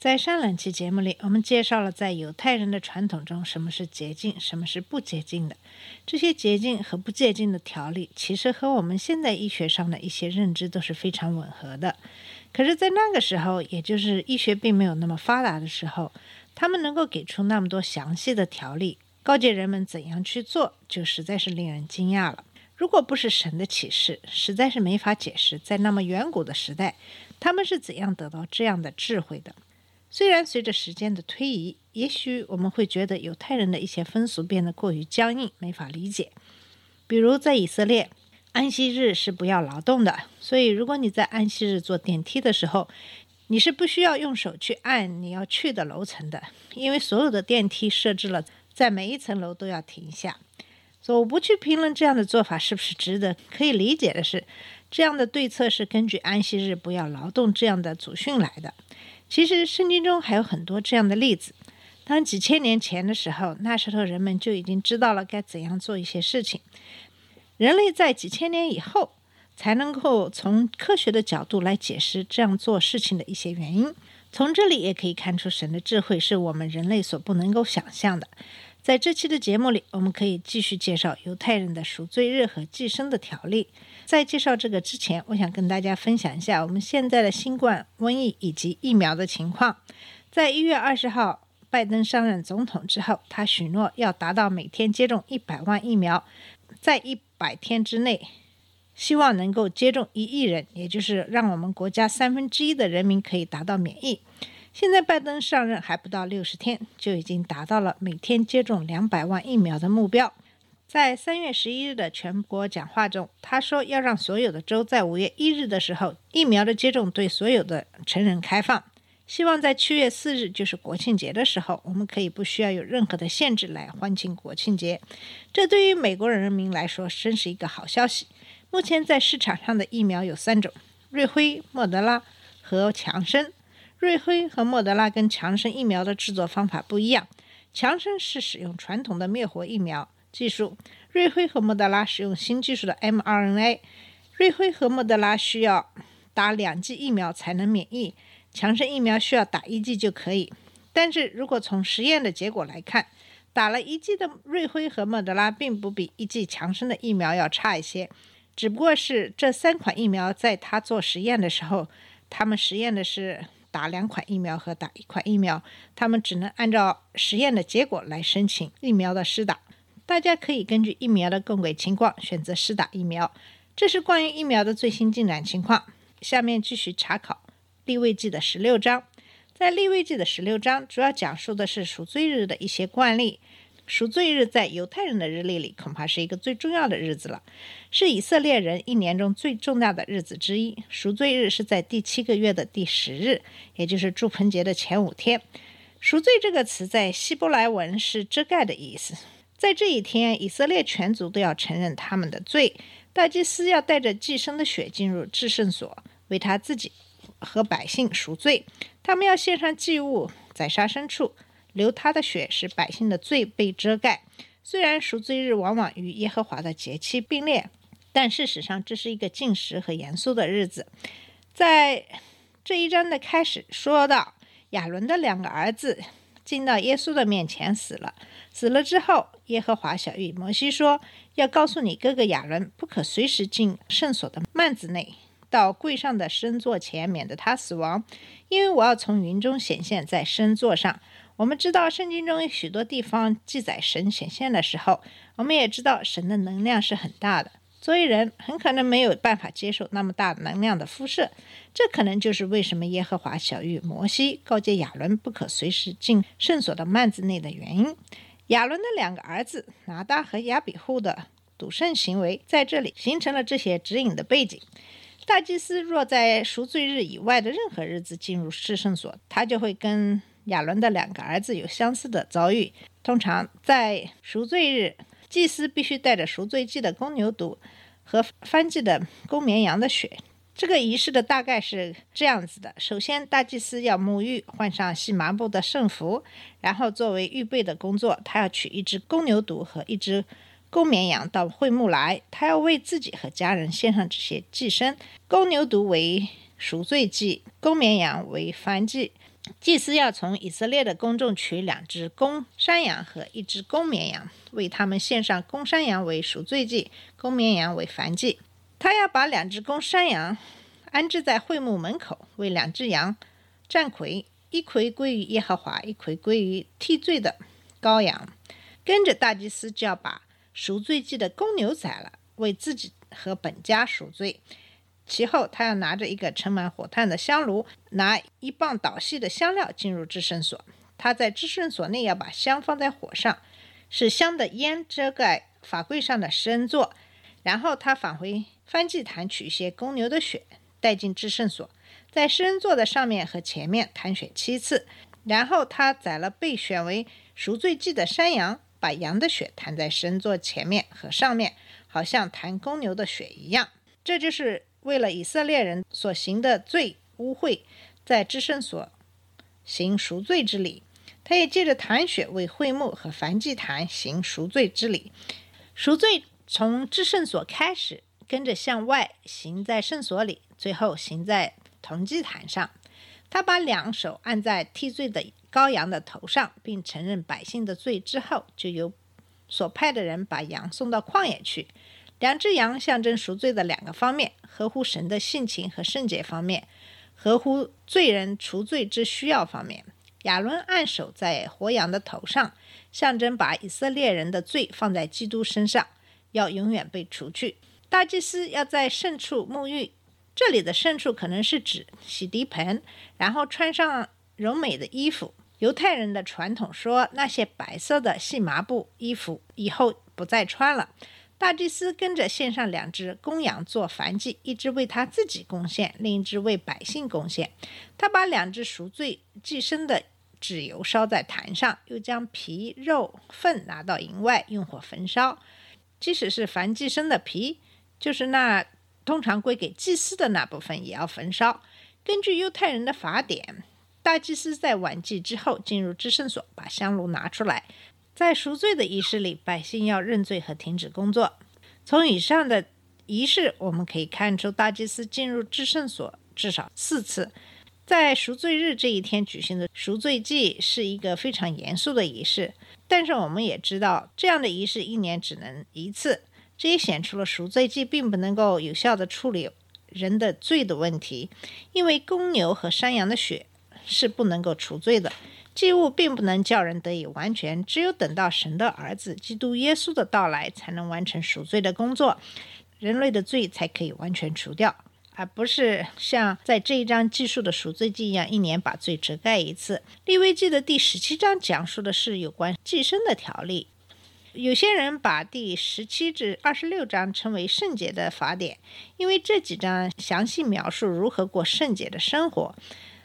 在上两期节目里，我们介绍了在犹太人的传统中，什么是洁净，什么是不洁净的。这些洁净和不洁净的条例，其实和我们现在医学上的一些认知都是非常吻合的。可是，在那个时候，也就是医学并没有那么发达的时候，他们能够给出那么多详细的条例，告诫人们怎样去做，就实在是令人惊讶了。如果不是神的启示，实在是没法解释，在那么远古的时代，他们是怎样得到这样的智慧的。虽然随着时间的推移，也许我们会觉得犹太人的一些风俗变得过于僵硬，没法理解。比如在以色列，安息日是不要劳动的，所以如果你在安息日坐电梯的时候，你是不需要用手去按你要去的楼层的，因为所有的电梯设置了在每一层楼都要停下。所以我不去评论这样的做法是不是值得，可以理解的是，这样的对策是根据安息日不要劳动这样的祖训来的。其实圣经中还有很多这样的例子。当几千年前的时候，那时候人们就已经知道了该怎样做一些事情。人类在几千年以后才能够从科学的角度来解释这样做事情的一些原因。从这里也可以看出，神的智慧是我们人类所不能够想象的。在这期的节目里，我们可以继续介绍犹太人的赎罪日和寄生的条例。在介绍这个之前，我想跟大家分享一下我们现在的新冠瘟疫以及疫苗的情况。在一月二十号，拜登上任总统之后，他许诺要达到每天接种一百万疫苗，在一百天之内，希望能够接种一亿人，也就是让我们国家三分之一的人民可以达到免疫。现在拜登上任还不到六十天，就已经达到了每天接种两百万疫苗的目标。在三月十一日的全国讲话中，他说要让所有的州在五月一日的时候，疫苗的接种对所有的成人开放。希望在七月四日，就是国庆节的时候，我们可以不需要有任何的限制来欢庆国庆节。这对于美国人民来说，真是一个好消息。目前在市场上的疫苗有三种：瑞辉、莫德拉和强生。瑞辉和莫德拉跟强生疫苗的制作方法不一样，强生是使用传统的灭活疫苗技术，瑞辉和莫德拉使用新技术的 mRNA。瑞辉和莫德拉需要打两剂疫苗才能免疫，强生疫苗需要打一剂就可以。但是如果从实验的结果来看，打了一剂的瑞辉和莫德拉并不比一剂强生的疫苗要差一些，只不过是这三款疫苗在他做实验的时候，他们实验的是。打两款疫苗和打一款疫苗，他们只能按照实验的结果来申请疫苗的试打。大家可以根据疫苗的供给情况选择试打疫苗。这是关于疫苗的最新进展情况。下面继续查考立位记的十六章。在立位记的十六章，主要讲述的是赎罪日的一些惯例。赎罪日在犹太人的日历里恐怕是一个最重要的日子了，是以色列人一年中最重大的日子之一。赎罪日是在第七个月的第十日，也就是祝棚节的前五天。赎罪这个词在希伯来文是遮盖的意思。在这一天，以色列全族都要承认他们的罪，大祭司要带着寄生的血进入至圣所，为他自己和百姓赎罪。他们要献上祭物，宰杀牲畜。流他的血，使百姓的罪被遮盖。虽然赎罪日往往与耶和华的节期并列，但事实上这是一个禁食和严肃的日子。在这一章的开始说到，亚伦的两个儿子进到耶稣的面前死了。死了之后，耶和华小谕摩西说：“要告诉你哥哥亚伦，不可随时进圣所的幔子内，到柜上的深座前，免得他死亡，因为我要从云中显现在深座上。”我们知道圣经中许多地方记载神显现的时候，我们也知道神的能量是很大的。作为人，很可能没有办法接受那么大能量的辐射，这可能就是为什么耶和华小谕摩西告诫亚伦不可随时进圣所的幔子内的原因。亚伦的两个儿子拿大和亚比户的赌圣行为，在这里形成了这些指引的背景。大祭司若在赎罪日以外的任何日子进入至圣所，他就会跟亚伦的两个儿子有相似的遭遇。通常在赎罪日，祭司必须带着赎罪祭的公牛犊和燔祭的公绵羊的血。这个仪式的大概是这样子的：首先，大祭司要沐浴，换上细麻布的圣服，然后作为预备的工作，他要取一只公牛犊和一只公绵羊到会幕来，他要为自己和家人献上这些祭牲。公牛犊为赎罪祭，公绵羊为燔祭。祭司要从以色列的公众取两只公山羊和一只公绵羊，为他们献上公山羊为赎罪祭，公绵羊为燔祭。他要把两只公山羊安置在会幕门口，为两只羊占魁，一魁归于耶和华，一魁归于替罪的羔羊。跟着大祭司就要把赎罪祭的公牛宰了，为自己和本家赎罪。其后，他要拿着一个盛满火炭的香炉，拿一磅捣细的香料进入至圣所。他在至圣所内要把香放在火上，使香的烟遮盖法柜上的施恩座。然后他返回燔祭坛，取一些公牛的血带进至圣所，在施恩座的上面和前面弹血七次。然后他宰了被选为赎罪祭的山羊，把羊的血弹在施恩座前面和上面，好像弹公牛的血一样。这就是。为了以色列人所行的罪污秽，在至圣所行赎罪之礼，他也借着弹血为会幕和燔祭坛行赎罪之礼。赎罪从至圣所开始，跟着向外行在圣所里，最后行在铜祭坛上。他把两手按在替罪的羔羊的头上，并承认百姓的罪之后，就由所派的人把羊送到旷野去。两只羊象征赎罪的两个方面：合乎神的性情和圣洁方面，合乎罪人除罪之需要方面。亚伦按手在活羊的头上，象征把以色列人的罪放在基督身上，要永远被除去。大祭司要在圣处沐浴，这里的圣处可能是指洗涤盆，然后穿上柔美的衣服。犹太人的传统说，那些白色的细麻布衣服以后不再穿了。大祭司跟着献上两只公羊做燔祭，一只为他自己贡献，另一只为百姓贡献。他把两只赎罪祭牲的脂油烧在坛上，又将皮肉粪拿到营外用火焚烧。即使是燔祭牲的皮，就是那通常归给祭司的那部分，也要焚烧。根据犹太人的法典，大祭司在晚祭之后进入至圣所，把香炉拿出来。在赎罪的仪式里，百姓要认罪和停止工作。从以上的仪式，我们可以看出，大祭司进入至圣所至少四次。在赎罪日这一天举行的赎罪祭是一个非常严肃的仪式，但是我们也知道，这样的仪式一年只能一次。这也显出了赎罪祭并不能够有效地处理人的罪的问题，因为公牛和山羊的血是不能够除罪的。祭物并不能叫人得以完全，只有等到神的儿子基督耶稣的到来，才能完成赎罪的工作，人类的罪才可以完全除掉，而不是像在这一章记述的赎罪记一样，一年把罪遮盖一次。利未记的第十七章讲述的是有关祭牲的条例。有些人把第十七至二十六章称为圣洁的法典，因为这几章详细描述如何过圣洁的生活，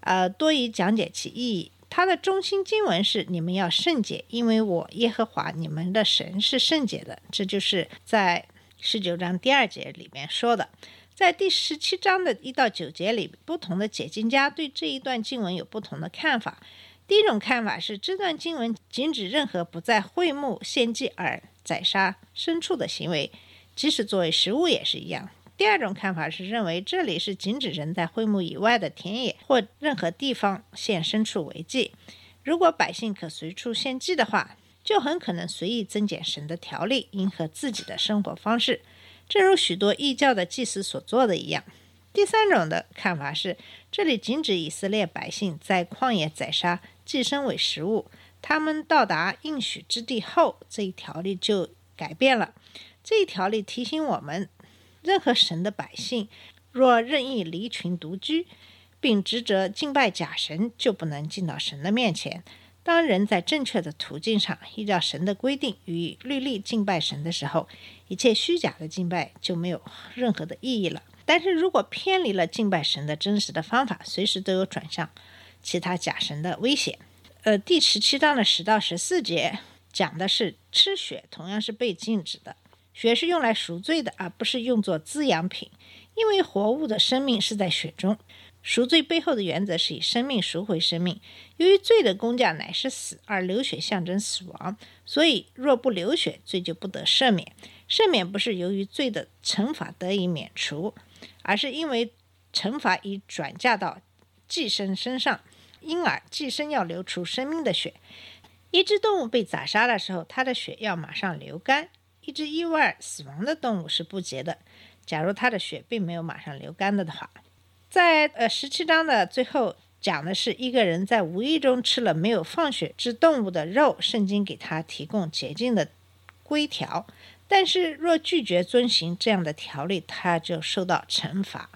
呃，多以讲解其意义。它的中心经文是：“你们要圣洁，因为我耶和华你们的神是圣洁的。”这就是在十九章第二节里面说的。在第十七章的一到九节里，不同的解经家对这一段经文有不同的看法。第一种看法是，这段经文禁止任何不在会幕献祭而宰杀牲畜的行为，即使作为食物也是一样。第二种看法是认为这里是禁止人在会幕以外的田野或任何地方献牲畜为祭。如果百姓可随处献祭的话，就很可能随意增减神的条例，迎合自己的生活方式，正如许多异教的祭司所做的一样。第三种的看法是，这里禁止以色列百姓在旷野宰杀寄生为食物。他们到达应许之地后，这一条例就改变了。这一条例提醒我们。任何神的百姓，若任意离群独居，并执着敬拜假神，就不能进到神的面前。当人在正确的途径上，依照神的规定与律例敬拜神的时候，一切虚假的敬拜就没有任何的意义了。但是如果偏离了敬拜神的真实的方法，随时都有转向其他假神的危险。呃，第十七章的十到十四节讲的是吃血，同样是被禁止的。血是用来赎罪的，而不是用作滋养品，因为活物的生命是在血中。赎罪背后的原则是以生命赎回生命。由于罪的工价乃是死，而流血象征死亡，所以若不流血，罪就不得赦免。赦免不是由于罪的惩罚得以免除，而是因为惩罚已转嫁到寄生身上，因而寄生要流出生命的血。一只动物被宰杀的时候，它的血要马上流干。一只意外死亡的动物是不洁的。假如它的血并没有马上流干了的话。在呃十七章的最后讲的是一个人在无意中吃了没有放血之动物的肉，圣经给他提供洁净的规条，但是若拒绝遵行这样的条例，他就受到惩罚。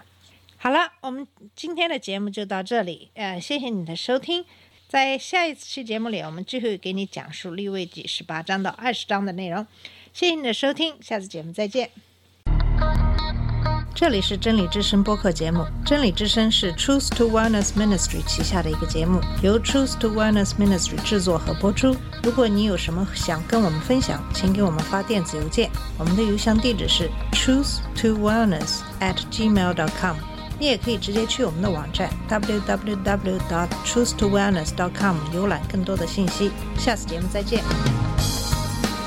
好了，我们今天的节目就到这里，呃，谢谢你的收听，在下一期节目里，我们继续给你讲述立位记十八章到二十章的内容。谢谢你的收听，下次节目再见。这里是真理之声播客节目。真理之声是 Truth to Wellness Ministry 旗下的一个节目，由 Truth to Wellness Ministry 制作和播出。如果你有什么想跟我们分享，请给我们发电子邮件，我们的邮箱地址是 truth to wellness at gmail dot com。你也可以直接去我们的网站 www dot truth to wellness dot com 浏览更多的信息。下次节目再见。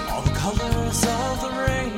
All the colors of the rainbow.